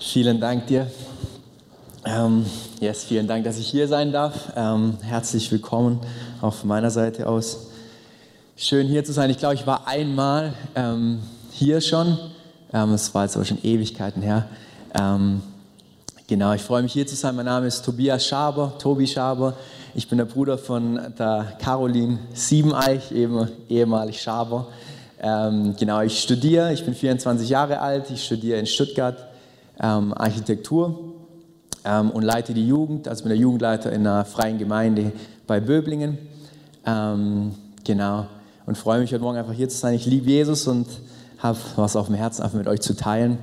Vielen Dank dir. Ähm, yes, vielen Dank, dass ich hier sein darf. Ähm, herzlich willkommen auch von meiner Seite aus. Schön hier zu sein. Ich glaube, ich war einmal ähm, hier schon. Ähm, es war jetzt aber schon Ewigkeiten her. Ähm, genau, ich freue mich hier zu sein. Mein Name ist Tobias Schaber, Tobi Schaber. Ich bin der Bruder von der Caroline Siebeneich, eben ehemalig Schaber. Ähm, genau, ich studiere, ich bin 24 Jahre alt, ich studiere in Stuttgart ähm, Architektur ähm, und leite die Jugend, also bin der Jugendleiter in einer freien Gemeinde bei Böblingen. Ähm, genau, und freue mich heute Morgen einfach hier zu sein. Ich liebe Jesus und habe was auf dem Herzen, einfach mit euch zu teilen.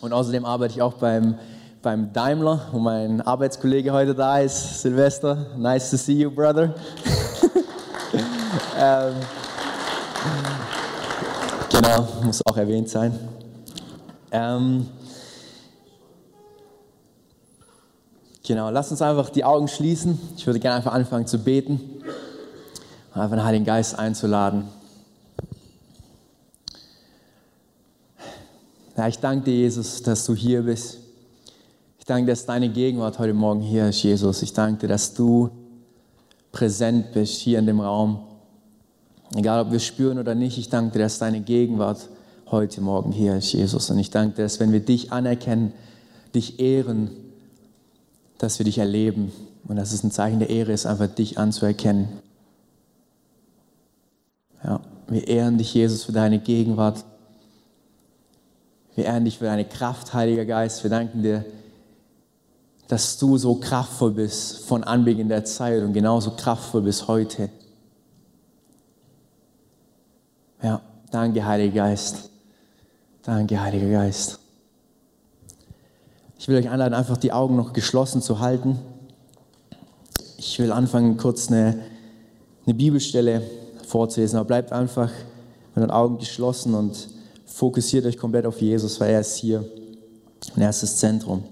Und außerdem arbeite ich auch beim, beim Daimler, wo mein Arbeitskollege heute da ist, Silvester. Nice to see you, brother. ähm, genau, muss auch erwähnt sein. Ähm, genau, lass uns einfach die Augen schließen. Ich würde gerne einfach anfangen zu beten und einfach den Heiligen Geist einzuladen. Ja, ich danke dir, Jesus, dass du hier bist. Ich danke dir, dass deine Gegenwart heute Morgen hier ist, Jesus. Ich danke dir, dass du präsent bist hier in dem Raum. Egal, ob wir spüren oder nicht, ich danke dir, dass deine Gegenwart heute Morgen hier ist, Jesus. Und ich danke dir, dass wenn wir dich anerkennen, dich ehren, dass wir dich erleben. Und dass es ein Zeichen der Ehre ist, einfach dich anzuerkennen. Ja, wir ehren dich, Jesus, für deine Gegenwart. Wir ehren dich für deine Kraft, Heiliger Geist. Wir danken dir, dass du so kraftvoll bist von Anbeginn der Zeit und genauso kraftvoll bis heute. Ja, danke, Heiliger Geist. Danke, Heiliger Geist. Ich will euch einladen, einfach die Augen noch geschlossen zu halten. Ich will anfangen, kurz eine, eine Bibelstelle vorzulesen, aber bleibt einfach mit den Augen geschlossen und fokussiert euch komplett auf Jesus, weil er ist hier und er ist das Zentrum.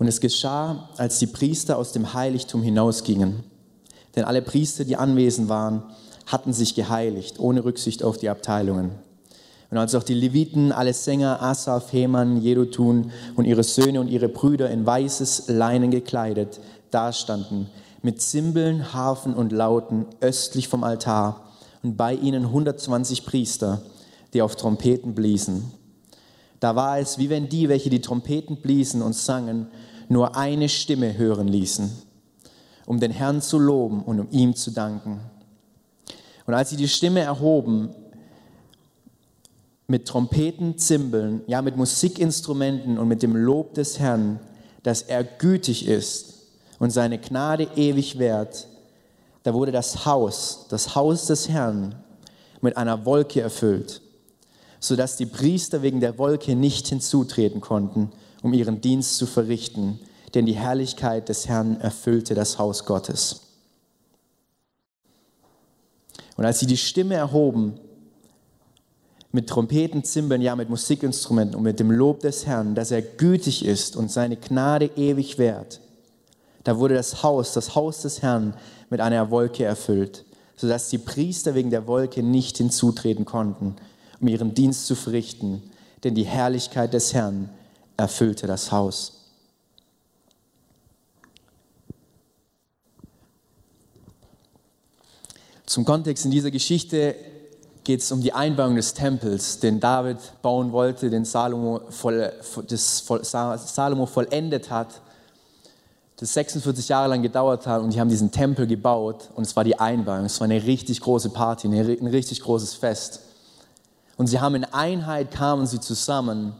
Und es geschah, als die Priester aus dem Heiligtum hinausgingen. Denn alle Priester, die anwesend waren, hatten sich geheiligt, ohne Rücksicht auf die Abteilungen. Und als auch die Leviten, alle Sänger, Asaf, Heman, Jedutun und ihre Söhne und ihre Brüder in weißes Leinen gekleidet dastanden, mit Zimbeln, Harfen und Lauten östlich vom Altar und bei ihnen 120 Priester, die auf Trompeten bliesen. Da war es, wie wenn die, welche die Trompeten bliesen und sangen, nur eine Stimme hören ließen, um den Herrn zu loben und um ihm zu danken. Und als sie die Stimme erhoben, mit Trompeten, Zimbeln, ja mit Musikinstrumenten und mit dem Lob des Herrn, dass er gütig ist und seine Gnade ewig währt, da wurde das Haus, das Haus des Herrn, mit einer Wolke erfüllt, sodass die Priester wegen der Wolke nicht hinzutreten konnten, um ihren Dienst zu verrichten, denn die Herrlichkeit des Herrn erfüllte das Haus Gottes. Und als sie die Stimme erhoben, mit Trompeten, Zimbeln, ja mit Musikinstrumenten und mit dem Lob des Herrn, dass er gütig ist und seine Gnade ewig währt, da wurde das Haus, das Haus des Herrn, mit einer Wolke erfüllt, sodass die Priester wegen der Wolke nicht hinzutreten konnten, um ihren Dienst zu verrichten, denn die Herrlichkeit des Herrn erfüllte das Haus. Zum Kontext in dieser Geschichte geht es um die Einbauung des Tempels, den David bauen wollte, den Salomo, voll, das Salomo vollendet hat das 46 Jahre lang gedauert hat und die haben diesen Tempel gebaut und es war die Einweihung. Es war eine richtig große Party, ein richtig großes Fest. Und sie haben in Einheit kamen sie zusammen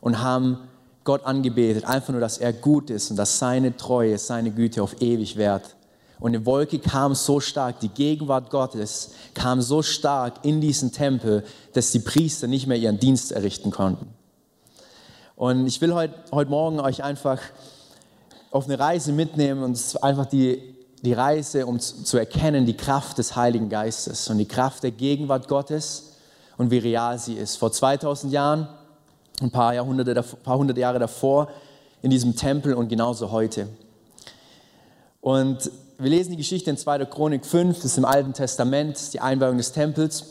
und haben Gott angebetet, einfach nur, dass er gut ist und dass seine Treue, seine Güte auf ewig währt. Und eine Wolke kam so stark, die Gegenwart Gottes kam so stark in diesen Tempel, dass die Priester nicht mehr ihren Dienst errichten konnten. Und ich will heute, heute Morgen euch einfach auf eine Reise mitnehmen und einfach die, die Reise, um zu erkennen, die Kraft des Heiligen Geistes und die Kraft der Gegenwart Gottes und wie real sie ist. Vor 2000 Jahren, ein paar, Jahrhunderte, ein paar hundert Jahre davor, in diesem Tempel und genauso heute. Und wir lesen die Geschichte in 2. Chronik 5, das ist im Alten Testament, die Einweihung des Tempels.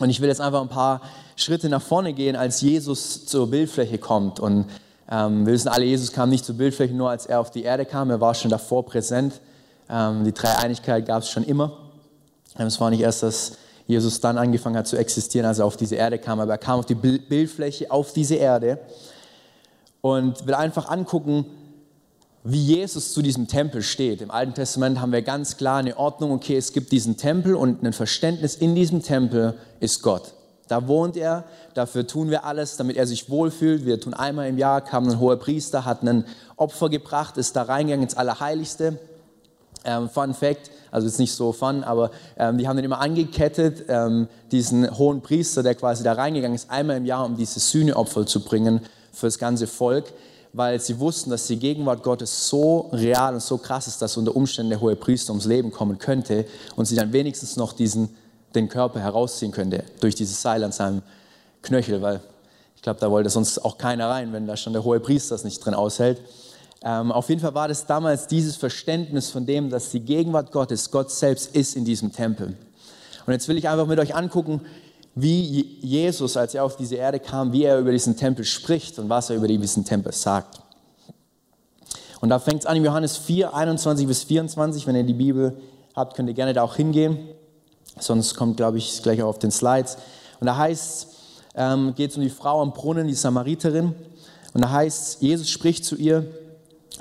Und ich will jetzt einfach ein paar Schritte nach vorne gehen, als Jesus zur Bildfläche kommt. Und ähm, wir wissen alle, Jesus kam nicht zur Bildfläche nur, als er auf die Erde kam, er war schon davor präsent. Ähm, die Dreieinigkeit gab es schon immer. Ähm, es war nicht erst, dass Jesus dann angefangen hat zu existieren, als er auf diese Erde kam, aber er kam auf die Bildfläche, auf diese Erde und will einfach angucken, wie Jesus zu diesem Tempel steht. Im Alten Testament haben wir ganz klar eine Ordnung, okay, es gibt diesen Tempel und ein Verständnis in diesem Tempel ist Gott. Da wohnt er, dafür tun wir alles, damit er sich wohlfühlt. Wir tun einmal im Jahr, kam ein hoher Priester, hat ein Opfer gebracht, ist da reingegangen ins Allerheiligste. Ähm, fun Fact, also ist nicht so fun, aber ähm, die haben den immer angekettet, ähm, diesen hohen Priester, der quasi da reingegangen ist, einmal im Jahr, um diese Sühneopfer zu bringen für das ganze Volk, weil sie wussten, dass die Gegenwart Gottes so real und so krass ist, dass unter Umständen der hohe Priester ums Leben kommen könnte und sie dann wenigstens noch diesen den Körper herausziehen könnte durch dieses Seil an seinem Knöchel, weil ich glaube, da wollte sonst auch keiner rein, wenn da schon der hohe Priester es nicht drin aushält. Ähm, auf jeden Fall war das damals dieses Verständnis von dem, dass die Gegenwart Gottes, Gott selbst ist in diesem Tempel. Und jetzt will ich einfach mit euch angucken, wie Jesus, als er auf diese Erde kam, wie er über diesen Tempel spricht und was er über diesen Tempel sagt. Und da fängt es an in Johannes 4, 21 bis 24. Wenn ihr die Bibel habt, könnt ihr gerne da auch hingehen. Sonst kommt, glaube ich, gleich auch auf den Slides. Und da heißt ähm, geht es um die Frau am Brunnen, die Samariterin. Und da heißt Jesus spricht zu ihr,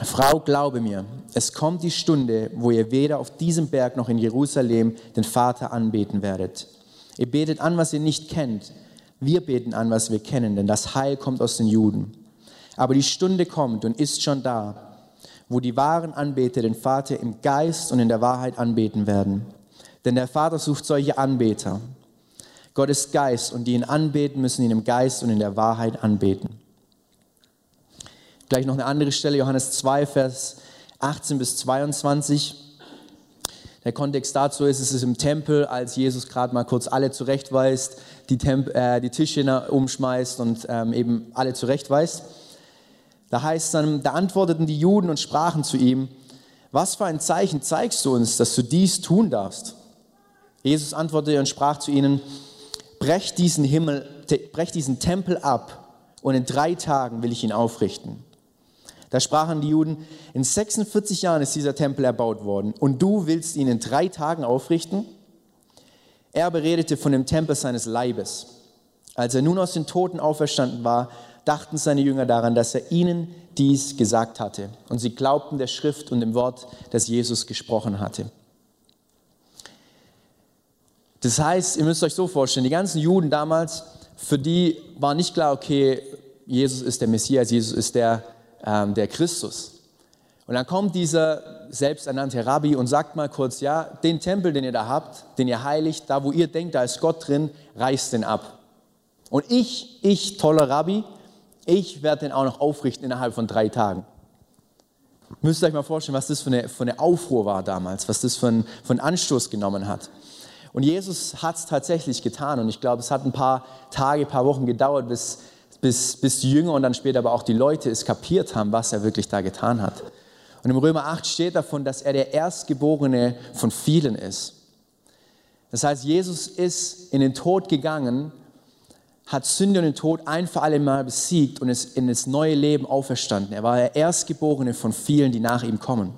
Frau, glaube mir, es kommt die Stunde, wo ihr weder auf diesem Berg noch in Jerusalem den Vater anbeten werdet. Ihr betet an, was ihr nicht kennt. Wir beten an, was wir kennen, denn das Heil kommt aus den Juden. Aber die Stunde kommt und ist schon da, wo die wahren Anbeter den Vater im Geist und in der Wahrheit anbeten werden. Denn der Vater sucht solche Anbeter. Gott ist Geist und die ihn anbeten, müssen ihn im Geist und in der Wahrheit anbeten. Gleich noch eine andere Stelle, Johannes 2, Vers 18 bis 22. Der Kontext dazu ist, es ist im Tempel, als Jesus gerade mal kurz alle zurechtweist, die, Temp äh, die Tische umschmeißt und ähm, eben alle zurechtweist. Da heißt dann, da antworteten die Juden und sprachen zu ihm, was für ein Zeichen zeigst du uns, dass du dies tun darfst? Jesus antwortete und sprach zu ihnen, brecht diesen Himmel, brecht diesen Tempel ab und in drei Tagen will ich ihn aufrichten. Da sprachen die Juden, in 46 Jahren ist dieser Tempel erbaut worden und du willst ihn in drei Tagen aufrichten? Er beredete von dem Tempel seines Leibes. Als er nun aus den Toten auferstanden war, dachten seine Jünger daran, dass er ihnen dies gesagt hatte. Und sie glaubten der Schrift und dem Wort, das Jesus gesprochen hatte. Das heißt, ihr müsst euch so vorstellen, die ganzen Juden damals, für die war nicht klar, okay, Jesus ist der Messias, Jesus ist der, ähm, der Christus. Und dann kommt dieser selbsternannte Rabbi und sagt mal kurz, ja, den Tempel, den ihr da habt, den ihr heiligt, da wo ihr denkt, da ist Gott drin, reißt den ab. Und ich, ich, toller Rabbi, ich werde den auch noch aufrichten innerhalb von drei Tagen. Müsst ihr euch mal vorstellen, was das für eine, für eine Aufruhr war damals, was das für einen, für einen Anstoß genommen hat. Und Jesus hat es tatsächlich getan. Und ich glaube, es hat ein paar Tage, ein paar Wochen gedauert, bis, bis, bis die Jünger und dann später aber auch die Leute es kapiert haben, was er wirklich da getan hat. Und im Römer 8 steht davon, dass er der Erstgeborene von vielen ist. Das heißt, Jesus ist in den Tod gegangen, hat Sünde und den Tod ein für alle Mal besiegt und ist in das neue Leben auferstanden. Er war der Erstgeborene von vielen, die nach ihm kommen.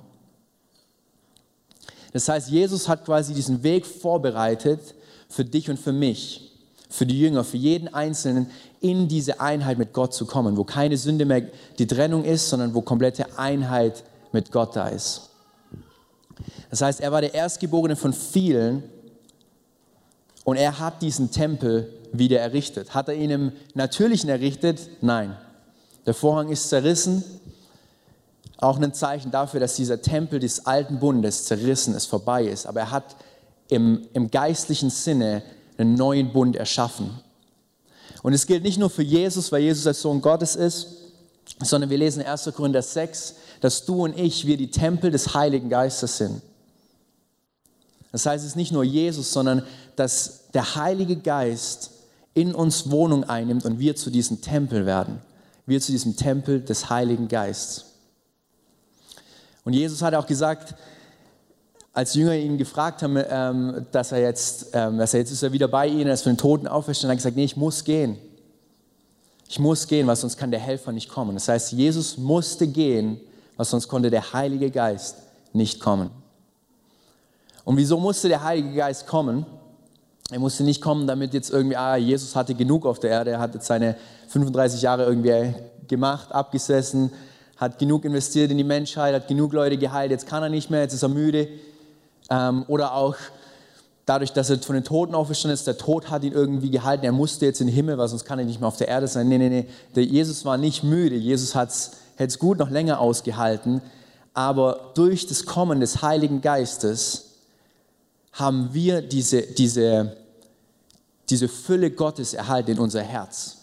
Das heißt, Jesus hat quasi diesen Weg vorbereitet für dich und für mich, für die Jünger, für jeden Einzelnen, in diese Einheit mit Gott zu kommen, wo keine Sünde mehr die Trennung ist, sondern wo komplette Einheit mit Gott da ist. Das heißt, er war der Erstgeborene von vielen und er hat diesen Tempel wieder errichtet. Hat er ihn im Natürlichen errichtet? Nein. Der Vorhang ist zerrissen, auch ein Zeichen dafür, dass dieser Tempel des alten Bundes zerrissen ist, vorbei ist. Aber er hat im, im geistlichen Sinne einen neuen Bund erschaffen. Und es gilt nicht nur für Jesus, weil Jesus der Sohn Gottes ist, sondern wir lesen in 1. Korinther 6, dass du und ich, wir die Tempel des Heiligen Geistes sind. Das heißt, es ist nicht nur Jesus, sondern dass der Heilige Geist in uns Wohnung einnimmt und wir zu diesem Tempel werden. Wir zu diesem Tempel des Heiligen Geistes. Und Jesus hat auch gesagt, als Jünger ihn gefragt haben, ähm, dass er jetzt, ähm, dass er jetzt ist er wieder bei ihnen, ist von den Toten auferstanden, hat er gesagt, nee, ich muss gehen. Ich muss gehen, weil sonst kann der Helfer nicht kommen. Das heißt, Jesus musste gehen, weil sonst konnte der Heilige Geist nicht kommen. Und wieso musste der Heilige Geist kommen? Er musste nicht kommen, damit jetzt irgendwie, ah, Jesus hatte genug auf der Erde, er hat jetzt seine 35 Jahre irgendwie gemacht, abgesessen, hat genug investiert in die Menschheit, hat genug Leute geheilt, jetzt kann er nicht mehr, jetzt ist er müde. Ähm, oder auch dadurch, dass er von den Toten auferstanden ist, der Tod hat ihn irgendwie gehalten, er musste jetzt in den Himmel, weil sonst kann er nicht mehr auf der Erde sein. Nee, nee, nee, der Jesus war nicht müde, Jesus hat es gut noch länger ausgehalten, aber durch das Kommen des Heiligen Geistes haben wir diese, diese, diese Fülle Gottes erhalten in unser Herz.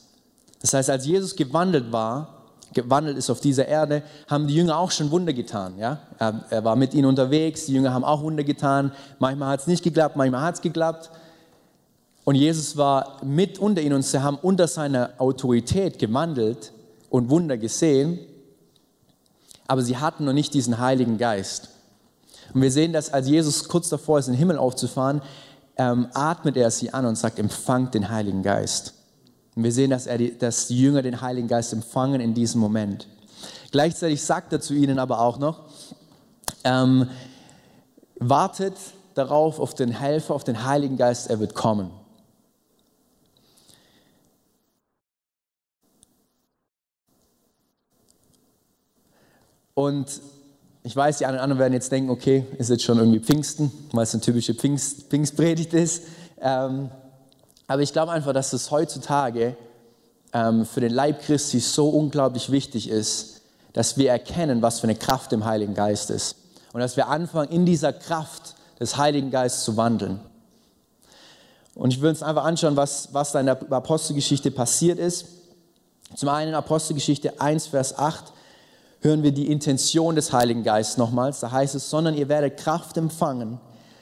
Das heißt, als Jesus gewandelt war, gewandelt ist auf dieser Erde, haben die Jünger auch schon Wunder getan. Ja? Er, er war mit ihnen unterwegs, die Jünger haben auch Wunder getan. Manchmal hat es nicht geklappt, manchmal hat es geklappt. Und Jesus war mit unter ihnen und sie haben unter seiner Autorität gewandelt und Wunder gesehen, aber sie hatten noch nicht diesen Heiligen Geist. Und wir sehen, dass als Jesus kurz davor ist, in den Himmel aufzufahren, ähm, atmet er sie an und sagt, empfangt den Heiligen Geist. Und wir sehen, dass, er die, dass die Jünger den Heiligen Geist empfangen in diesem Moment. Gleichzeitig sagt er zu ihnen aber auch noch, ähm, wartet darauf, auf den Helfer, auf den Heiligen Geist, er wird kommen. Und ich weiß, die anderen werden jetzt denken, okay, ist jetzt schon irgendwie Pfingsten, weil es eine typische Pfingst, Pfingstpredigt ist. Ähm, aber ich glaube einfach, dass es heutzutage ähm, für den Leib Christi so unglaublich wichtig ist, dass wir erkennen, was für eine Kraft im Heiligen Geist ist. Und dass wir anfangen, in dieser Kraft des Heiligen Geistes zu wandeln. Und ich will uns einfach anschauen, was, was da in der Apostelgeschichte passiert ist. Zum einen in Apostelgeschichte 1, Vers 8 hören wir die Intention des Heiligen Geistes nochmals. Da heißt es, sondern ihr werdet Kraft empfangen,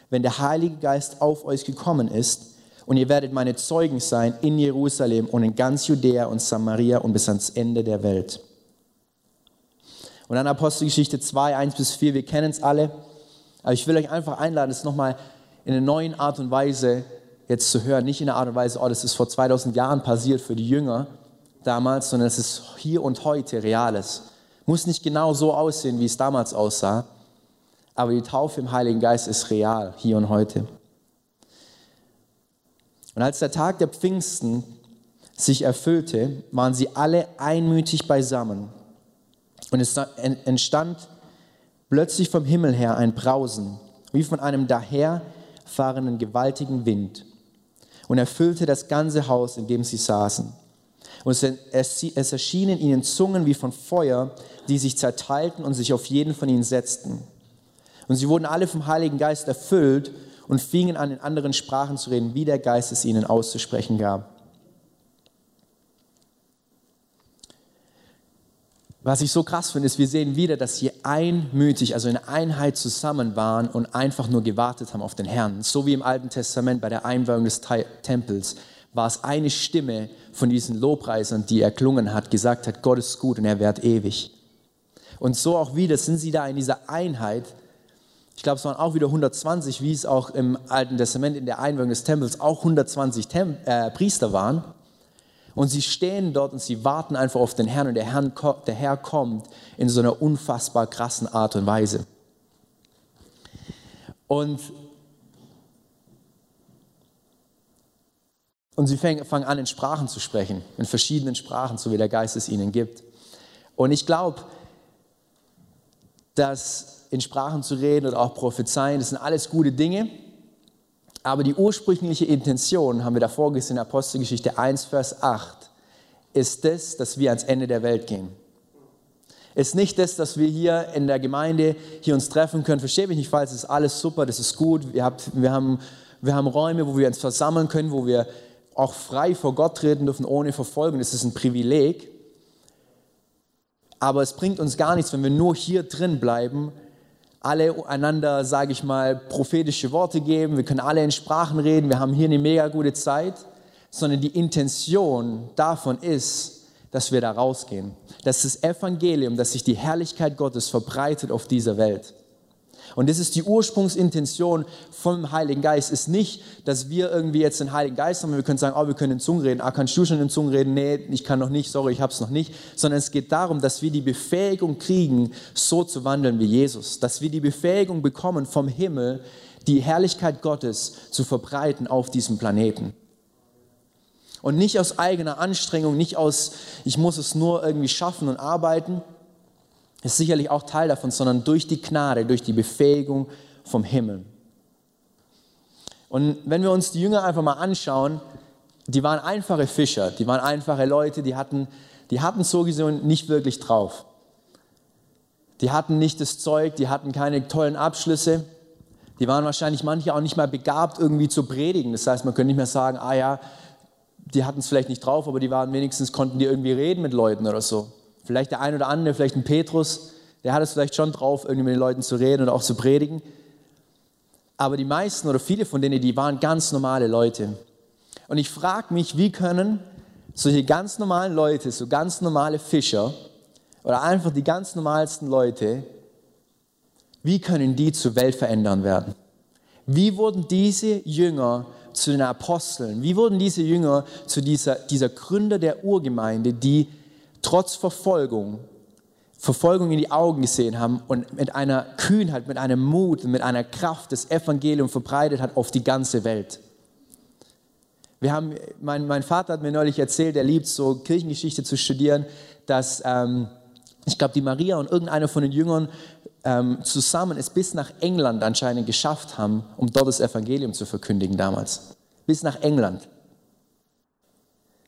wenn der Heilige Geist auf euch gekommen ist und ihr werdet meine Zeugen sein in Jerusalem und in ganz Judäa und Samaria und bis ans Ende der Welt. Und dann Apostelgeschichte 2, 1 bis 4, wir kennen es alle. Aber ich will euch einfach einladen, es nochmal in einer neuen Art und Weise jetzt zu hören. Nicht in der Art und Weise, oh, das ist vor 2000 Jahren passiert für die Jünger damals, sondern es ist hier und heute Reales. Muss nicht genau so aussehen, wie es damals aussah, aber die Taufe im Heiligen Geist ist real, hier und heute. Und als der Tag der Pfingsten sich erfüllte, waren sie alle einmütig beisammen. Und es entstand plötzlich vom Himmel her ein Brausen, wie von einem daherfahrenden gewaltigen Wind, und erfüllte das ganze Haus, in dem sie saßen. Und es erschienen ihnen Zungen wie von Feuer, die sich zerteilten und sich auf jeden von ihnen setzten. Und sie wurden alle vom Heiligen Geist erfüllt und fingen an, in anderen Sprachen zu reden, wie der Geist es ihnen auszusprechen gab. Was ich so krass finde, ist, wir sehen wieder, dass sie einmütig, also in Einheit zusammen waren und einfach nur gewartet haben auf den Herrn. So wie im Alten Testament bei der Einweihung des Tempels war es eine Stimme von diesen Lobpreisern, die erklungen hat, gesagt hat, Gott ist gut und er währt ewig. Und so auch wieder sind sie da in dieser Einheit ich glaube, es waren auch wieder 120, wie es auch im Alten Testament in der Einweihung des Tempels auch 120 Tem äh, Priester waren. Und sie stehen dort und sie warten einfach auf den Herrn und der, Herrn, der Herr kommt in so einer unfassbar krassen Art und Weise. Und, und sie fangen an, in Sprachen zu sprechen, in verschiedenen Sprachen, so wie der Geist es ihnen gibt. Und ich glaube, dass in Sprachen zu reden oder auch prophezeien, das sind alles gute Dinge. Aber die ursprüngliche Intention, haben wir davor gesehen Apostelgeschichte 1, Vers 8, ist das, dass wir ans Ende der Welt gehen. Ist nicht das, dass wir hier in der Gemeinde hier uns treffen können. Verstehe mich nicht falsch, das ist alles super, das ist gut. Wir, habt, wir, haben, wir haben Räume, wo wir uns versammeln können, wo wir auch frei vor Gott treten dürfen, ohne Verfolgung. Das ist ein Privileg. Aber es bringt uns gar nichts, wenn wir nur hier drin bleiben alle einander, sage ich mal, prophetische Worte geben, wir können alle in Sprachen reden, wir haben hier eine mega gute Zeit, sondern die Intention davon ist, dass wir da rausgehen. Dass das Evangelium, dass sich die Herrlichkeit Gottes verbreitet auf dieser Welt. Und das ist die Ursprungsintention vom Heiligen Geist. Ist nicht, dass wir irgendwie jetzt den Heiligen Geist haben und wir können sagen, oh, wir können in Zungen reden. Ah, kannst du schon in Zungen reden? Nee, ich kann noch nicht, sorry, ich habe es noch nicht. Sondern es geht darum, dass wir die Befähigung kriegen, so zu wandeln wie Jesus. Dass wir die Befähigung bekommen vom Himmel, die Herrlichkeit Gottes zu verbreiten auf diesem Planeten. Und nicht aus eigener Anstrengung, nicht aus, ich muss es nur irgendwie schaffen und arbeiten, ist sicherlich auch Teil davon, sondern durch die Gnade, durch die Befähigung vom Himmel. Und wenn wir uns die Jünger einfach mal anschauen, die waren einfache Fischer, die waren einfache Leute, die hatten, die hatten so gesehen nicht wirklich drauf. Die hatten nicht das Zeug, die hatten keine tollen Abschlüsse. Die waren wahrscheinlich manche auch nicht mal begabt, irgendwie zu predigen. Das heißt, man könnte nicht mehr sagen, ah ja, die hatten es vielleicht nicht drauf, aber die waren wenigstens, konnten die irgendwie reden mit Leuten oder so. Vielleicht der ein oder andere, vielleicht ein Petrus, der hat es vielleicht schon drauf, irgendwie mit den Leuten zu reden oder auch zu predigen. Aber die meisten oder viele von denen, die waren ganz normale Leute. Und ich frage mich, wie können solche ganz normalen Leute, so ganz normale Fischer oder einfach die ganz normalsten Leute, wie können die zu Weltverändern werden? Wie wurden diese Jünger zu den Aposteln? Wie wurden diese Jünger zu dieser, dieser Gründer der Urgemeinde, die trotz Verfolgung, Verfolgung in die Augen gesehen haben und mit einer Kühnheit, mit einem Mut, mit einer Kraft das Evangelium verbreitet hat auf die ganze Welt. Wir haben, mein, mein Vater hat mir neulich erzählt, er liebt so Kirchengeschichte zu studieren, dass ähm, ich glaube, die Maria und irgendeiner von den Jüngern ähm, zusammen es bis nach England anscheinend geschafft haben, um dort das Evangelium zu verkündigen damals. Bis nach England.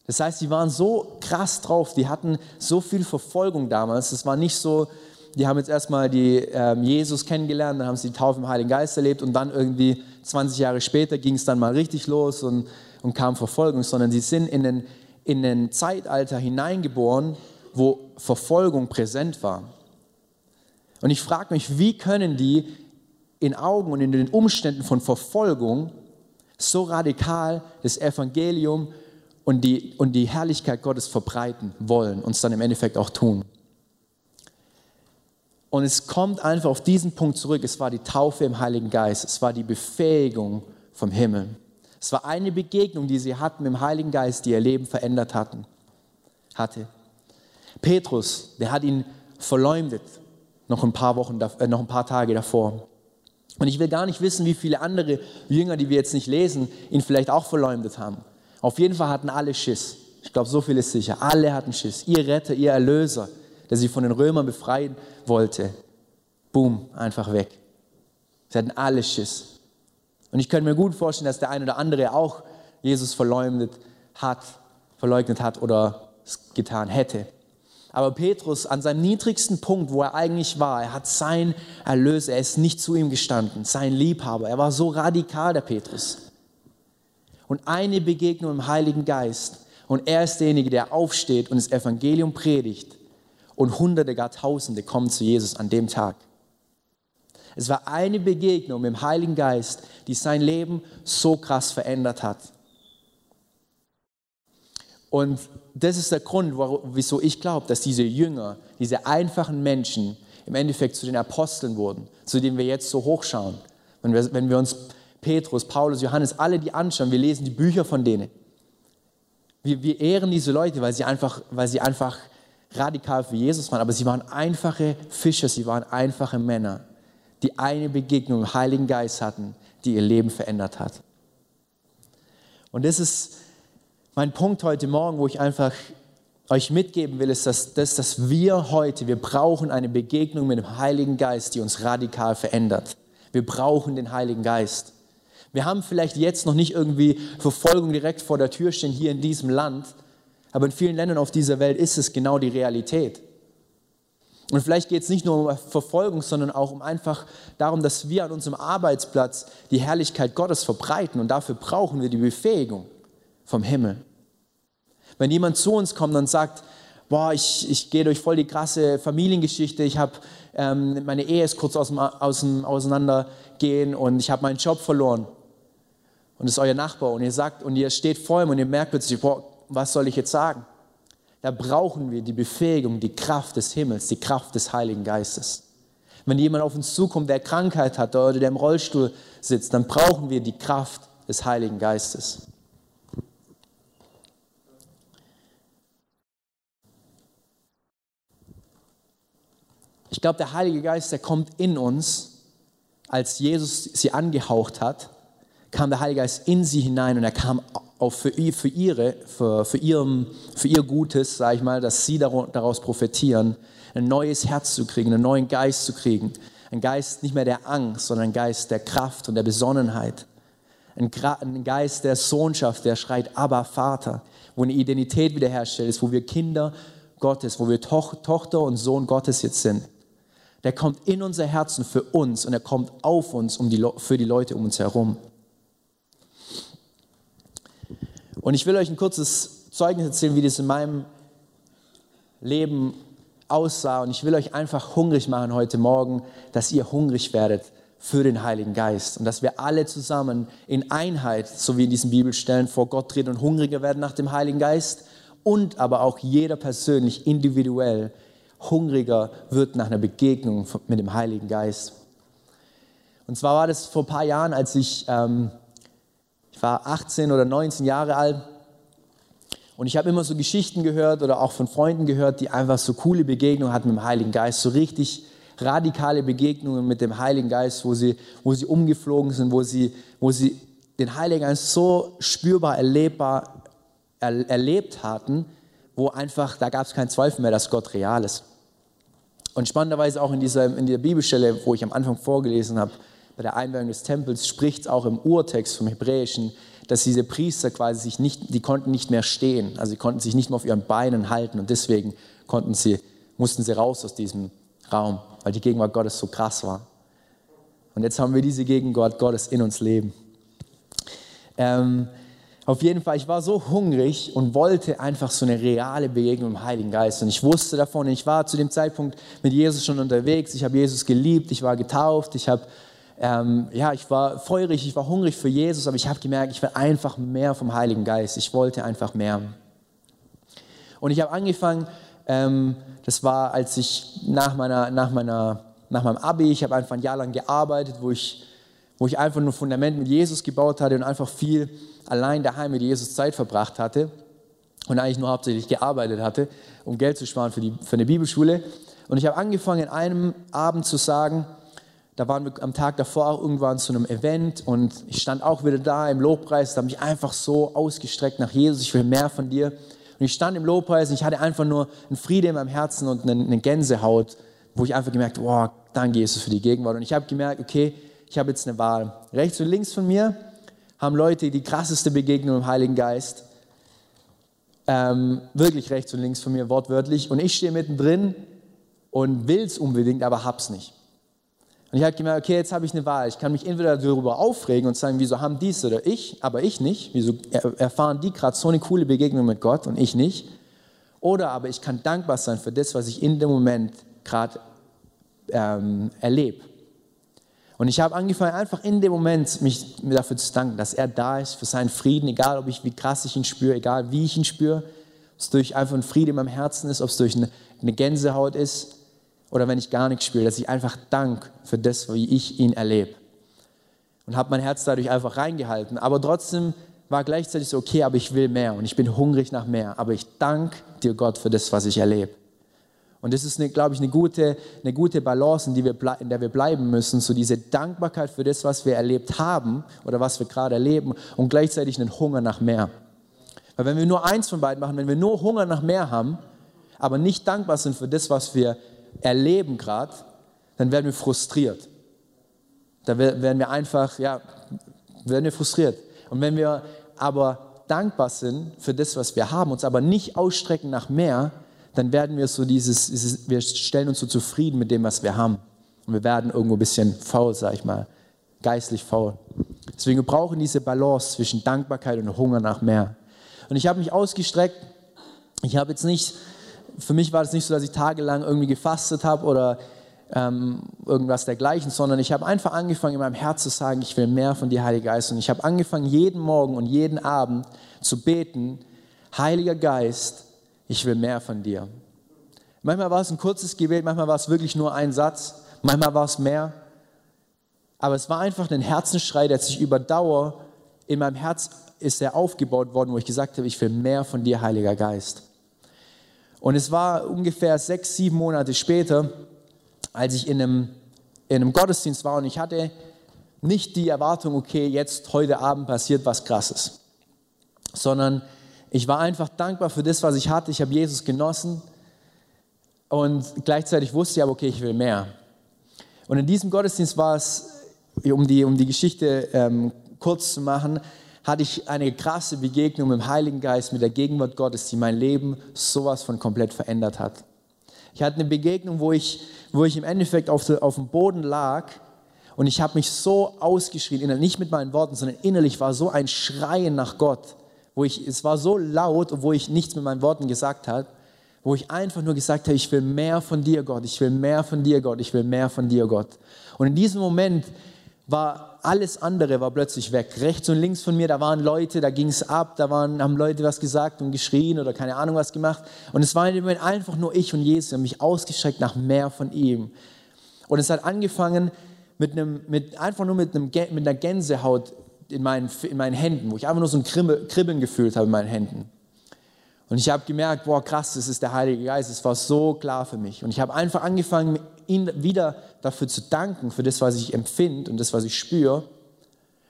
Das heißt, sie waren so krass drauf, die hatten so viel Verfolgung damals. Es war nicht so, die haben jetzt erstmal die, ähm, Jesus kennengelernt, dann haben sie die Taufe im Heiligen Geist erlebt und dann irgendwie 20 Jahre später ging es dann mal richtig los und, und kam Verfolgung, sondern sie sind in ein in ein Zeitalter hineingeboren, wo Verfolgung präsent war. Und ich frage mich, wie können die in Augen und in den Umständen von Verfolgung so radikal das Evangelium und die, und die Herrlichkeit Gottes verbreiten wollen und es dann im Endeffekt auch tun. Und es kommt einfach auf diesen Punkt zurück. Es war die Taufe im Heiligen Geist. Es war die Befähigung vom Himmel. Es war eine Begegnung, die sie hatten mit dem Heiligen Geist, die ihr Leben verändert hatten, hatte. Petrus, der hat ihn verleumdet, noch ein paar Wochen, äh, noch ein paar Tage davor. Und ich will gar nicht wissen, wie viele andere Jünger, die wir jetzt nicht lesen, ihn vielleicht auch verleumdet haben. Auf jeden Fall hatten alle Schiss. Ich glaube, so viel ist sicher. Alle hatten Schiss. Ihr Retter, ihr Erlöser, der sie von den Römern befreien wollte, boom, einfach weg. Sie hatten alle Schiss. Und ich könnte mir gut vorstellen, dass der eine oder andere auch Jesus verleumdet hat, verleugnet hat oder es getan hätte. Aber Petrus an seinem niedrigsten Punkt, wo er eigentlich war, er hat sein Erlöser, er ist nicht zu ihm gestanden, sein Liebhaber. Er war so radikal, der Petrus und eine Begegnung im Heiligen Geist. Und er ist derjenige, der aufsteht und das Evangelium predigt. Und Hunderte, gar Tausende kommen zu Jesus an dem Tag. Es war eine Begegnung mit dem Heiligen Geist, die sein Leben so krass verändert hat. Und das ist der Grund, wieso ich glaube, dass diese Jünger, diese einfachen Menschen im Endeffekt zu den Aposteln wurden, zu denen wir jetzt so hochschauen. Wenn wir, wenn wir uns Petrus, Paulus, Johannes, alle die anschauen, wir lesen die Bücher von denen. Wir, wir ehren diese Leute, weil sie, einfach, weil sie einfach radikal für Jesus waren, aber sie waren einfache Fischer, sie waren einfache Männer, die eine Begegnung im Heiligen Geist hatten, die ihr Leben verändert hat. Und das ist mein Punkt heute Morgen, wo ich einfach euch mitgeben will, ist, dass, dass, dass wir heute, wir brauchen eine Begegnung mit dem Heiligen Geist, die uns radikal verändert. Wir brauchen den Heiligen Geist. Wir haben vielleicht jetzt noch nicht irgendwie Verfolgung direkt vor der Tür stehen hier in diesem Land, aber in vielen Ländern auf dieser Welt ist es genau die Realität. Und vielleicht geht es nicht nur um Verfolgung, sondern auch um einfach darum, dass wir an unserem Arbeitsplatz die Herrlichkeit Gottes verbreiten und dafür brauchen wir die Befähigung vom Himmel. Wenn jemand zu uns kommt und sagt, boah, ich, ich gehe durch voll die krasse Familiengeschichte, ich habe ähm, meine Ehe ist kurz aus dem, aus dem Auseinandergehen und ich habe meinen Job verloren und es ist euer Nachbar und ihr sagt und ihr steht vor ihm und ihr merkt plötzlich, boah, was soll ich jetzt sagen? Da brauchen wir die Befähigung, die Kraft des Himmels, die Kraft des Heiligen Geistes. Wenn jemand auf uns zukommt, der Krankheit hat oder der im Rollstuhl sitzt, dann brauchen wir die Kraft des Heiligen Geistes. Ich glaube, der Heilige Geist, der kommt in uns, als Jesus sie angehaucht hat, kam der Heilige Geist in sie hinein und er kam auch für, für ihre, für, für, ihrem, für ihr Gutes, sage ich mal, dass sie daraus profitieren, ein neues Herz zu kriegen, einen neuen Geist zu kriegen. Ein Geist nicht mehr der Angst, sondern ein Geist der Kraft und der Besonnenheit. Ein, ein Geist der Sohnschaft, der schreit, aber Vater, wo eine Identität wiederherstellt ist, wo wir Kinder Gottes, wo wir Toch Tochter und Sohn Gottes jetzt sind. Der kommt in unser Herzen für uns und er kommt auf uns um die, für die Leute um uns herum. Und ich will euch ein kurzes Zeugnis erzählen, wie das in meinem Leben aussah. Und ich will euch einfach hungrig machen heute Morgen, dass ihr hungrig werdet für den Heiligen Geist und dass wir alle zusammen in Einheit, so wie in diesen Bibelstellen, vor Gott treten und hungriger werden nach dem Heiligen Geist und aber auch jeder persönlich, individuell hungriger wird nach einer Begegnung mit dem Heiligen Geist. Und zwar war das vor ein paar Jahren, als ich, ähm, ich war 18 oder 19 Jahre alt und ich habe immer so Geschichten gehört oder auch von Freunden gehört, die einfach so coole Begegnungen hatten mit dem Heiligen Geist, so richtig radikale Begegnungen mit dem Heiligen Geist, wo sie, wo sie umgeflogen sind, wo sie, wo sie den Heiligen Geist so spürbar, erlebbar er, erlebt hatten, wo einfach, da gab es keinen Zweifel mehr, dass Gott real ist. Und spannenderweise auch in dieser, in der Bibelstelle, wo ich am Anfang vorgelesen habe, bei der Einweihung des Tempels, spricht es auch im Urtext vom Hebräischen, dass diese Priester quasi sich nicht, die konnten nicht mehr stehen, also sie konnten sich nicht mehr auf ihren Beinen halten und deswegen konnten sie, mussten sie raus aus diesem Raum, weil die Gegenwart Gottes so krass war. Und jetzt haben wir diese Gegenwart Gottes in uns leben. Ähm, auf jeden Fall, ich war so hungrig und wollte einfach so eine reale Begegnung im Heiligen Geist. Und ich wusste davon, ich war zu dem Zeitpunkt mit Jesus schon unterwegs. Ich habe Jesus geliebt, ich war getauft, ich habe, ähm, ja, ich war feurig, ich war hungrig für Jesus, aber ich habe gemerkt, ich will einfach mehr vom Heiligen Geist. Ich wollte einfach mehr. Und ich habe angefangen, ähm, das war, als ich nach meiner, nach meiner, nach meinem Abi, ich habe einfach ein Jahr lang gearbeitet, wo ich wo ich einfach nur Fundament mit Jesus gebaut hatte und einfach viel allein daheim mit Jesus Zeit verbracht hatte und eigentlich nur hauptsächlich gearbeitet hatte, um Geld zu sparen für, die, für eine Bibelschule. Und ich habe angefangen, in einem Abend zu sagen, da waren wir am Tag davor auch irgendwann zu einem Event und ich stand auch wieder da im Lobpreis, da habe ich einfach so ausgestreckt nach Jesus, ich will mehr von dir. Und ich stand im Lobpreis und ich hatte einfach nur einen Friede in meinem Herzen und eine, Gänsehaut, wo ich einfach gemerkt, wow, danke Jesus für die Gegenwart. Und ich habe gemerkt, okay, ich habe jetzt eine Wahl. Rechts und links von mir haben Leute die krasseste Begegnung im Heiligen Geist. Ähm, wirklich rechts und links von mir, wortwörtlich. Und ich stehe mittendrin und will es unbedingt, aber hab's nicht. Und ich habe gemerkt, okay, jetzt habe ich eine Wahl. Ich kann mich entweder darüber aufregen und sagen, wieso haben dies oder ich, aber ich nicht. Wieso erfahren die gerade so eine coole Begegnung mit Gott und ich nicht? Oder aber ich kann dankbar sein für das, was ich in dem Moment gerade ähm, erlebe. Und ich habe angefangen, einfach in dem Moment mich dafür zu danken, dass er da ist, für seinen Frieden, egal ob ich, wie krass ich ihn spüre, egal wie ich ihn spüre, ob es durch einfach ein Frieden in meinem Herzen ist, ob es durch eine Gänsehaut ist oder wenn ich gar nichts spüre, dass ich einfach dank für das, wie ich ihn erlebe. Und habe mein Herz dadurch einfach reingehalten. Aber trotzdem war gleichzeitig so, okay, aber ich will mehr und ich bin hungrig nach mehr. Aber ich danke dir, Gott, für das, was ich erlebe. Und das ist, glaube ich, eine gute, eine gute Balance, in, die wir, in der wir bleiben müssen. So diese Dankbarkeit für das, was wir erlebt haben oder was wir gerade erleben und gleichzeitig einen Hunger nach mehr. Weil wenn wir nur eins von beiden machen, wenn wir nur Hunger nach mehr haben, aber nicht dankbar sind für das, was wir erleben gerade, dann werden wir frustriert. Da werden wir einfach, ja, werden wir frustriert. Und wenn wir aber dankbar sind für das, was wir haben, uns aber nicht ausstrecken nach mehr, dann werden wir so dieses, dieses, wir stellen uns so zufrieden mit dem, was wir haben. Und wir werden irgendwo ein bisschen faul, sag ich mal, geistlich faul. Deswegen wir brauchen diese Balance zwischen Dankbarkeit und Hunger nach mehr. Und ich habe mich ausgestreckt. Ich habe jetzt nicht, für mich war es nicht so, dass ich tagelang irgendwie gefastet habe oder ähm, irgendwas dergleichen, sondern ich habe einfach angefangen, in meinem Herz zu sagen, ich will mehr von dir, Heiliger Geist. Und ich habe angefangen, jeden Morgen und jeden Abend zu beten, Heiliger Geist, ich will mehr von dir. Manchmal war es ein kurzes Gebet, manchmal war es wirklich nur ein Satz, manchmal war es mehr. Aber es war einfach ein Herzensschrei, der sich über Dauer in meinem Herz ist er aufgebaut worden, wo ich gesagt habe, ich will mehr von dir, Heiliger Geist. Und es war ungefähr sechs, sieben Monate später, als ich in einem, in einem Gottesdienst war und ich hatte nicht die Erwartung, okay, jetzt heute Abend passiert was Krasses, sondern ich war einfach dankbar für das, was ich hatte. Ich habe Jesus genossen und gleichzeitig wusste ich aber, okay, ich will mehr. Und in diesem Gottesdienst war es, um die, um die Geschichte ähm, kurz zu machen, hatte ich eine krasse Begegnung mit dem Heiligen Geist, mit der Gegenwart Gottes, die mein Leben sowas von komplett verändert hat. Ich hatte eine Begegnung, wo ich, wo ich im Endeffekt auf, auf dem Boden lag und ich habe mich so ausgeschrien, nicht mit meinen Worten, sondern innerlich war so ein Schreien nach Gott, wo ich, es war so laut, obwohl ich nichts mit meinen Worten gesagt habe, wo ich einfach nur gesagt habe, ich will mehr von dir, Gott, ich will mehr von dir, Gott, ich will mehr von dir, Gott. Und in diesem Moment war alles andere war plötzlich weg. Rechts und links von mir, da waren Leute, da ging es ab, da waren, haben Leute was gesagt und geschrien oder keine Ahnung was gemacht. Und es war in dem Moment einfach nur ich und Jesus und mich ausgestreckt nach mehr von ihm. Und es hat angefangen mit einem, mit, einfach nur mit, einem, mit einer Gänsehaut in meinen, in meinen Händen, wo ich einfach nur so ein Kribbeln gefühlt habe in meinen Händen. Und ich habe gemerkt, boah, krass, das ist der Heilige Geist. Es war so klar für mich. Und ich habe einfach angefangen, ihn wieder dafür zu danken, für das, was ich empfinde und das, was ich spüre.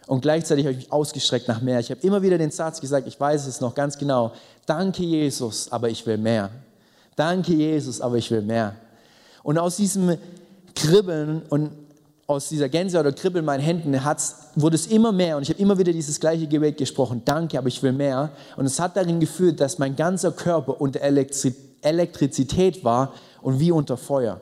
Und gleichzeitig habe ich mich ausgestreckt nach mehr. Ich habe immer wieder den Satz gesagt, ich weiß es noch ganz genau. Danke, Jesus, aber ich will mehr. Danke, Jesus, aber ich will mehr. Und aus diesem Kribbeln und aus dieser Gänse oder Kribbeln in meinen Händen wurde es immer mehr und ich habe immer wieder dieses gleiche Gebet gesprochen, danke, aber ich will mehr. Und es hat darin geführt, dass mein ganzer Körper unter Elektrizität war und wie unter Feuer.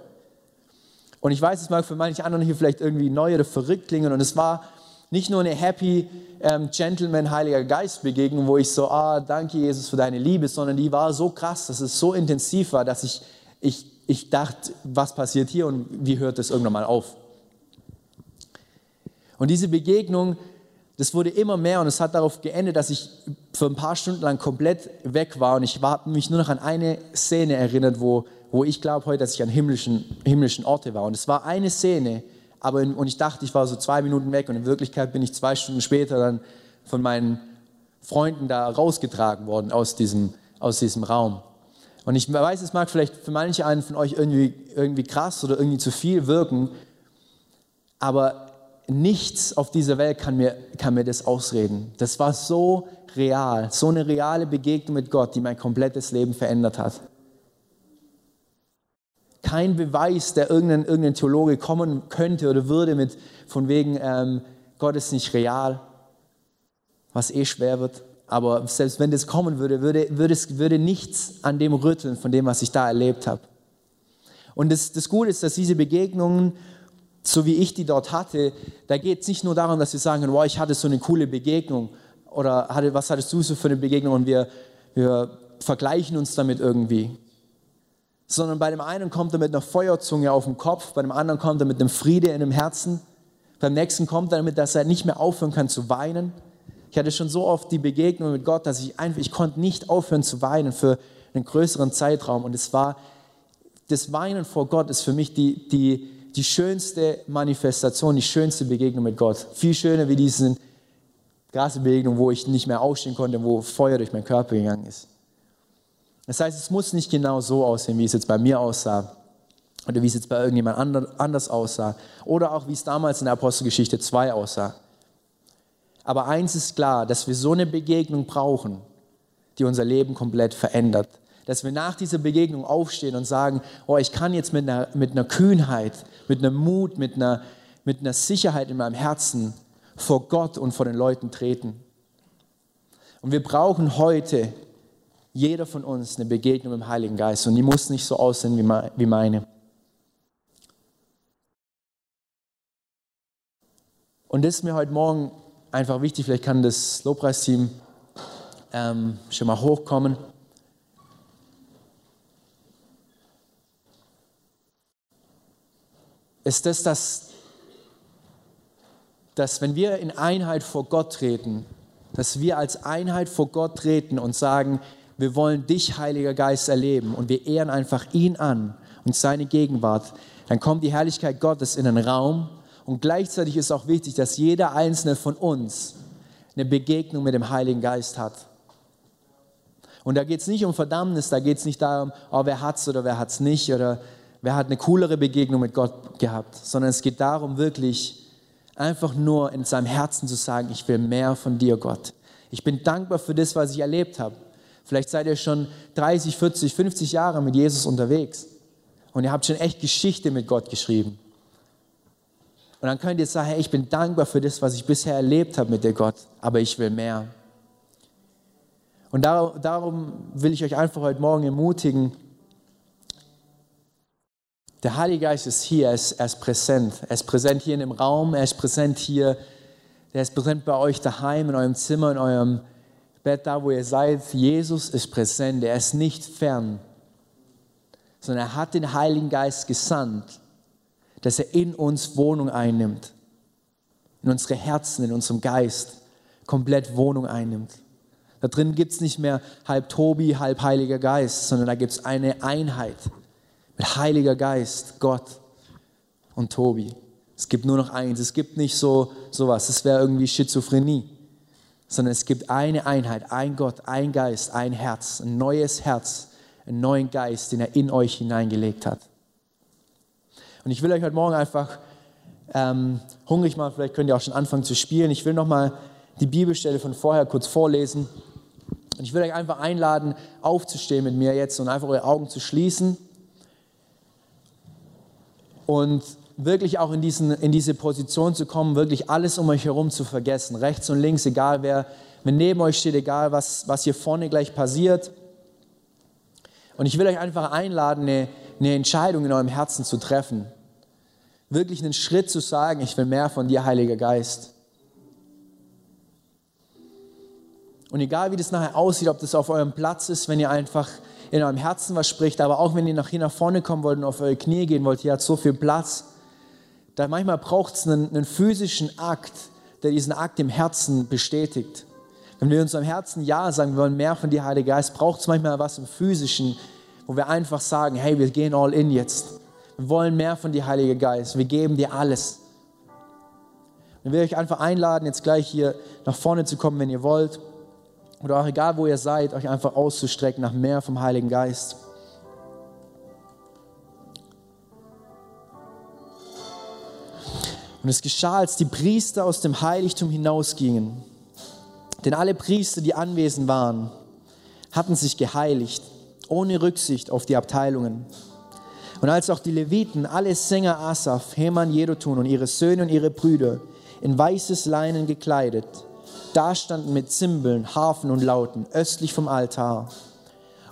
Und ich weiß, es mag für manche anderen hier vielleicht irgendwie neu oder verrückt klingen und es war nicht nur eine happy ähm, Gentleman Heiliger Geist Begegnung, wo ich so, ah, danke Jesus für deine Liebe, sondern die war so krass, dass es so intensiv war, dass ich, ich, ich dachte, was passiert hier und wie hört das irgendwann mal auf? Und diese Begegnung, das wurde immer mehr und es hat darauf geendet, dass ich für ein paar Stunden lang komplett weg war und ich habe mich nur noch an eine Szene erinnert, wo, wo ich glaube heute, dass ich an himmlischen, himmlischen Orte war. Und es war eine Szene, aber in, und ich dachte, ich war so zwei Minuten weg und in Wirklichkeit bin ich zwei Stunden später dann von meinen Freunden da rausgetragen worden aus diesem, aus diesem Raum. Und ich weiß, es mag vielleicht für manche einen von euch irgendwie, irgendwie krass oder irgendwie zu viel wirken, aber nichts auf dieser Welt kann mir, kann mir das ausreden. Das war so real, so eine reale Begegnung mit Gott, die mein komplettes Leben verändert hat. Kein Beweis, der irgendein, irgendein Theologe kommen könnte oder würde mit von wegen, ähm, Gott ist nicht real, was eh schwer wird. Aber selbst wenn das kommen würde, würde, würde, es, würde nichts an dem rütteln, von dem, was ich da erlebt habe. Und das, das Gute ist, dass diese Begegnungen so wie ich die dort hatte, da geht es nicht nur darum, dass wir sagen, wow, ich hatte so eine coole Begegnung oder hatte, was hattest du so für eine Begegnung und wir, wir vergleichen uns damit irgendwie. Sondern bei dem einen kommt er mit einer Feuerzunge auf dem Kopf, bei dem anderen kommt er mit einem Friede in dem Herzen, beim nächsten kommt er damit, dass er nicht mehr aufhören kann zu weinen. Ich hatte schon so oft die Begegnung mit Gott, dass ich einfach, ich konnte nicht aufhören zu weinen für einen größeren Zeitraum. Und es war, das Weinen vor Gott ist für mich die, die, die schönste Manifestation, die schönste Begegnung mit Gott. Viel schöner wie diese krasse Begegnung, wo ich nicht mehr aufstehen konnte, wo Feuer durch meinen Körper gegangen ist. Das heißt, es muss nicht genau so aussehen, wie es jetzt bei mir aussah oder wie es jetzt bei irgendjemand anders aussah oder auch wie es damals in der Apostelgeschichte 2 aussah. Aber eins ist klar, dass wir so eine Begegnung brauchen, die unser Leben komplett verändert dass wir nach dieser Begegnung aufstehen und sagen, oh, ich kann jetzt mit einer, mit einer Kühnheit, mit einem Mut, mit einer, mit einer Sicherheit in meinem Herzen vor Gott und vor den Leuten treten. Und wir brauchen heute, jeder von uns, eine Begegnung mit dem Heiligen Geist. Und die muss nicht so aussehen wie meine. Und das ist mir heute Morgen einfach wichtig. Vielleicht kann das Lobpreisteam ähm, schon mal hochkommen. ist das, dass, dass wenn wir in Einheit vor Gott treten, dass wir als Einheit vor Gott treten und sagen, wir wollen dich, Heiliger Geist, erleben und wir ehren einfach ihn an und seine Gegenwart, dann kommt die Herrlichkeit Gottes in den Raum und gleichzeitig ist auch wichtig, dass jeder einzelne von uns eine Begegnung mit dem Heiligen Geist hat. Und da geht es nicht um Verdammnis, da geht es nicht darum, oh, wer es oder wer hat es nicht oder wer hat eine coolere Begegnung mit Gott gehabt, sondern es geht darum, wirklich einfach nur in seinem Herzen zu sagen, ich will mehr von dir, Gott. Ich bin dankbar für das, was ich erlebt habe. Vielleicht seid ihr schon 30, 40, 50 Jahre mit Jesus unterwegs und ihr habt schon echt Geschichte mit Gott geschrieben. Und dann könnt ihr sagen, hey, ich bin dankbar für das, was ich bisher erlebt habe mit dir Gott, aber ich will mehr. Und darum will ich euch einfach heute Morgen ermutigen, der Heilige Geist ist hier, er ist, er ist präsent. Er ist präsent hier in dem Raum, er ist präsent hier, er ist präsent bei euch daheim, in eurem Zimmer, in eurem Bett, da wo ihr seid. Jesus ist präsent, er ist nicht fern, sondern er hat den Heiligen Geist gesandt, dass er in uns Wohnung einnimmt, in unsere Herzen, in unserem Geist komplett Wohnung einnimmt. Da drin gibt es nicht mehr halb Tobi, halb Heiliger Geist, sondern da gibt es eine Einheit mit Heiliger Geist, Gott und Tobi. Es gibt nur noch eins. Es gibt nicht so sowas. Das wäre irgendwie Schizophrenie. Sondern es gibt eine Einheit, ein Gott, ein Geist, ein Herz, ein neues Herz, einen neuen Geist, den er in euch hineingelegt hat. Und ich will euch heute Morgen einfach ähm, hungrig machen. Vielleicht könnt ihr auch schon anfangen zu spielen. Ich will nochmal die Bibelstelle von vorher kurz vorlesen. Und ich will euch einfach einladen, aufzustehen mit mir jetzt und einfach eure Augen zu schließen und wirklich auch in, diesen, in diese Position zu kommen, wirklich alles um euch herum zu vergessen, rechts und links, egal wer, wenn neben euch steht, egal was, was hier vorne gleich passiert. Und ich will euch einfach einladen, eine, eine Entscheidung in eurem Herzen zu treffen. Wirklich einen Schritt zu sagen, ich will mehr von dir, Heiliger Geist. Und egal wie das nachher aussieht, ob das auf eurem Platz ist, wenn ihr einfach in eurem Herzen was spricht, aber auch wenn ihr nach hier nach vorne kommen wollt und auf eure Knie gehen wollt, ihr habt so viel Platz. Da manchmal braucht es einen, einen physischen Akt, der diesen Akt im Herzen bestätigt. Wenn wir uns am Herzen Ja sagen, wir wollen mehr von dir, Heiliger Geist, braucht es manchmal was im Physischen, wo wir einfach sagen, hey, wir gehen all in jetzt. Wir wollen mehr von dir, Heiliger Geist. Wir geben dir alles. Und ich will euch einfach einladen, jetzt gleich hier nach vorne zu kommen, wenn ihr wollt oder auch egal, wo ihr seid, euch einfach auszustrecken nach mehr vom Heiligen Geist. Und es geschah, als die Priester aus dem Heiligtum hinausgingen. Denn alle Priester, die anwesend waren, hatten sich geheiligt, ohne Rücksicht auf die Abteilungen. Und als auch die Leviten, alle Sänger Asaf, Heman, Jedotun und ihre Söhne und ihre Brüder in weißes Leinen gekleidet, dastanden mit Zimbeln, Harfen und Lauten östlich vom Altar.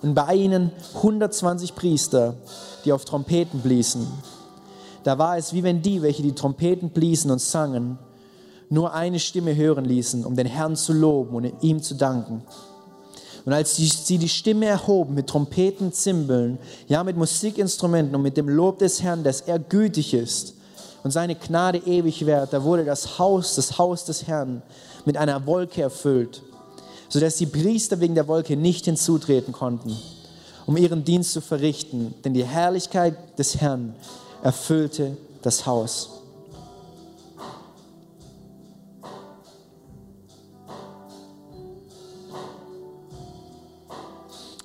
Und bei ihnen 120 Priester, die auf Trompeten bliesen. Da war es wie wenn die, welche die Trompeten bliesen und sangen, nur eine Stimme hören ließen, um den Herrn zu loben und ihm zu danken. Und als sie die Stimme erhoben mit Trompeten, Zimbeln, ja mit Musikinstrumenten und mit dem Lob des Herrn, dass er gütig ist und seine Gnade ewig währt, da wurde das Haus, das Haus des Herrn, mit einer Wolke erfüllt, sodass die Priester wegen der Wolke nicht hinzutreten konnten, um ihren Dienst zu verrichten, denn die Herrlichkeit des Herrn erfüllte das Haus.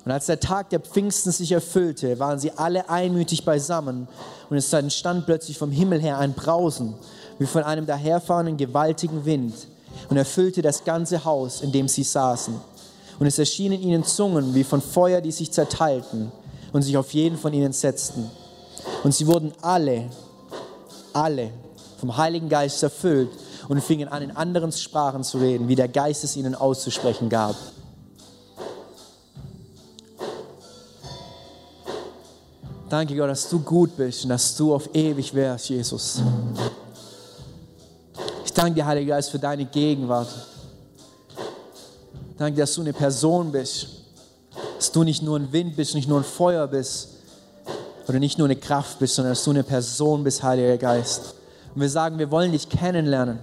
Und als der Tag der Pfingsten sich erfüllte, waren sie alle einmütig beisammen und es entstand plötzlich vom Himmel her ein Brausen, wie von einem daherfahrenden gewaltigen Wind und erfüllte das ganze Haus, in dem sie saßen. Und es erschienen ihnen Zungen wie von Feuer, die sich zerteilten und sich auf jeden von ihnen setzten. Und sie wurden alle, alle vom Heiligen Geist erfüllt und fingen an, in anderen Sprachen zu reden, wie der Geist es ihnen auszusprechen gab. Danke Gott, dass du gut bist und dass du auf ewig wärst, Jesus danke dir, Heiliger Geist, für deine Gegenwart. Danke, dass du eine Person bist. Dass du nicht nur ein Wind bist, nicht nur ein Feuer bist. Oder nicht nur eine Kraft bist, sondern dass du eine Person bist, Heiliger Geist. Und wir sagen, wir wollen dich kennenlernen.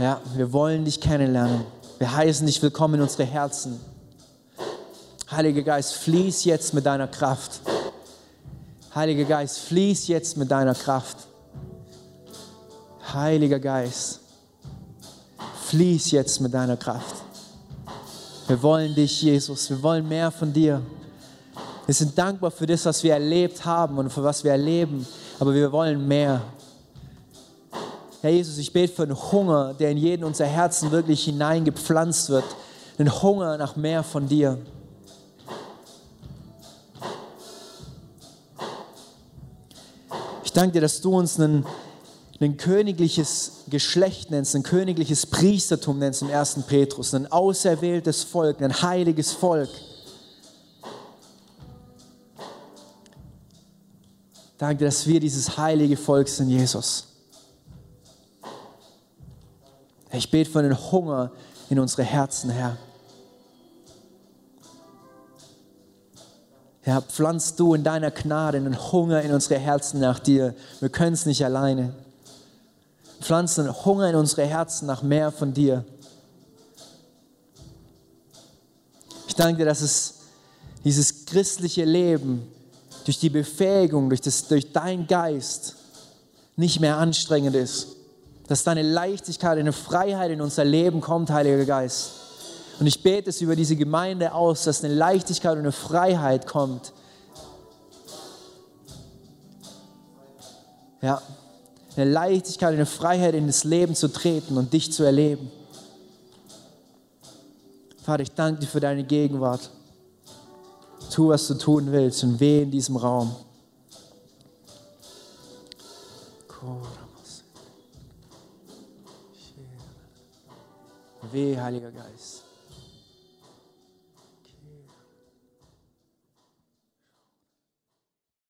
Ja, wir wollen dich kennenlernen. Wir heißen dich willkommen in unsere Herzen. Heiliger Geist, fließ jetzt mit deiner Kraft. Heiliger Geist, fließ jetzt mit deiner Kraft. Heiliger Geist, fließ jetzt mit deiner Kraft. Wir wollen dich, Jesus. Wir wollen mehr von dir. Wir sind dankbar für das, was wir erlebt haben und für was wir erleben, aber wir wollen mehr. Herr Jesus, ich bete für einen Hunger, der in jeden unserer Herzen wirklich hineingepflanzt wird. Einen Hunger nach mehr von dir. Ich danke dir, dass du uns ein, ein königliches Geschlecht nennst, ein königliches Priestertum nennst im 1. Petrus, ein auserwähltes Volk, ein heiliges Volk. Danke, dass wir dieses heilige Volk sind, Jesus. Ich bete für einen Hunger in unsere Herzen, Herr. Herr, pflanzt du in deiner Gnade einen Hunger in unsere Herzen nach dir. Wir können es nicht alleine. Pflanzt einen Hunger in unsere Herzen nach mehr von dir. Ich danke dir, dass es dieses christliche Leben durch die Befähigung, durch, das, durch deinen Geist nicht mehr anstrengend ist dass deine Leichtigkeit, eine Freiheit in unser Leben kommt, Heiliger Geist. Und ich bete es über diese Gemeinde aus, dass eine Leichtigkeit und eine Freiheit kommt. Ja, eine Leichtigkeit, und eine Freiheit in das Leben zu treten und dich zu erleben. Vater, ich danke dir für deine Gegenwart. Tu, was du tun willst und weh in diesem Raum. Weh, Heiliger Geist.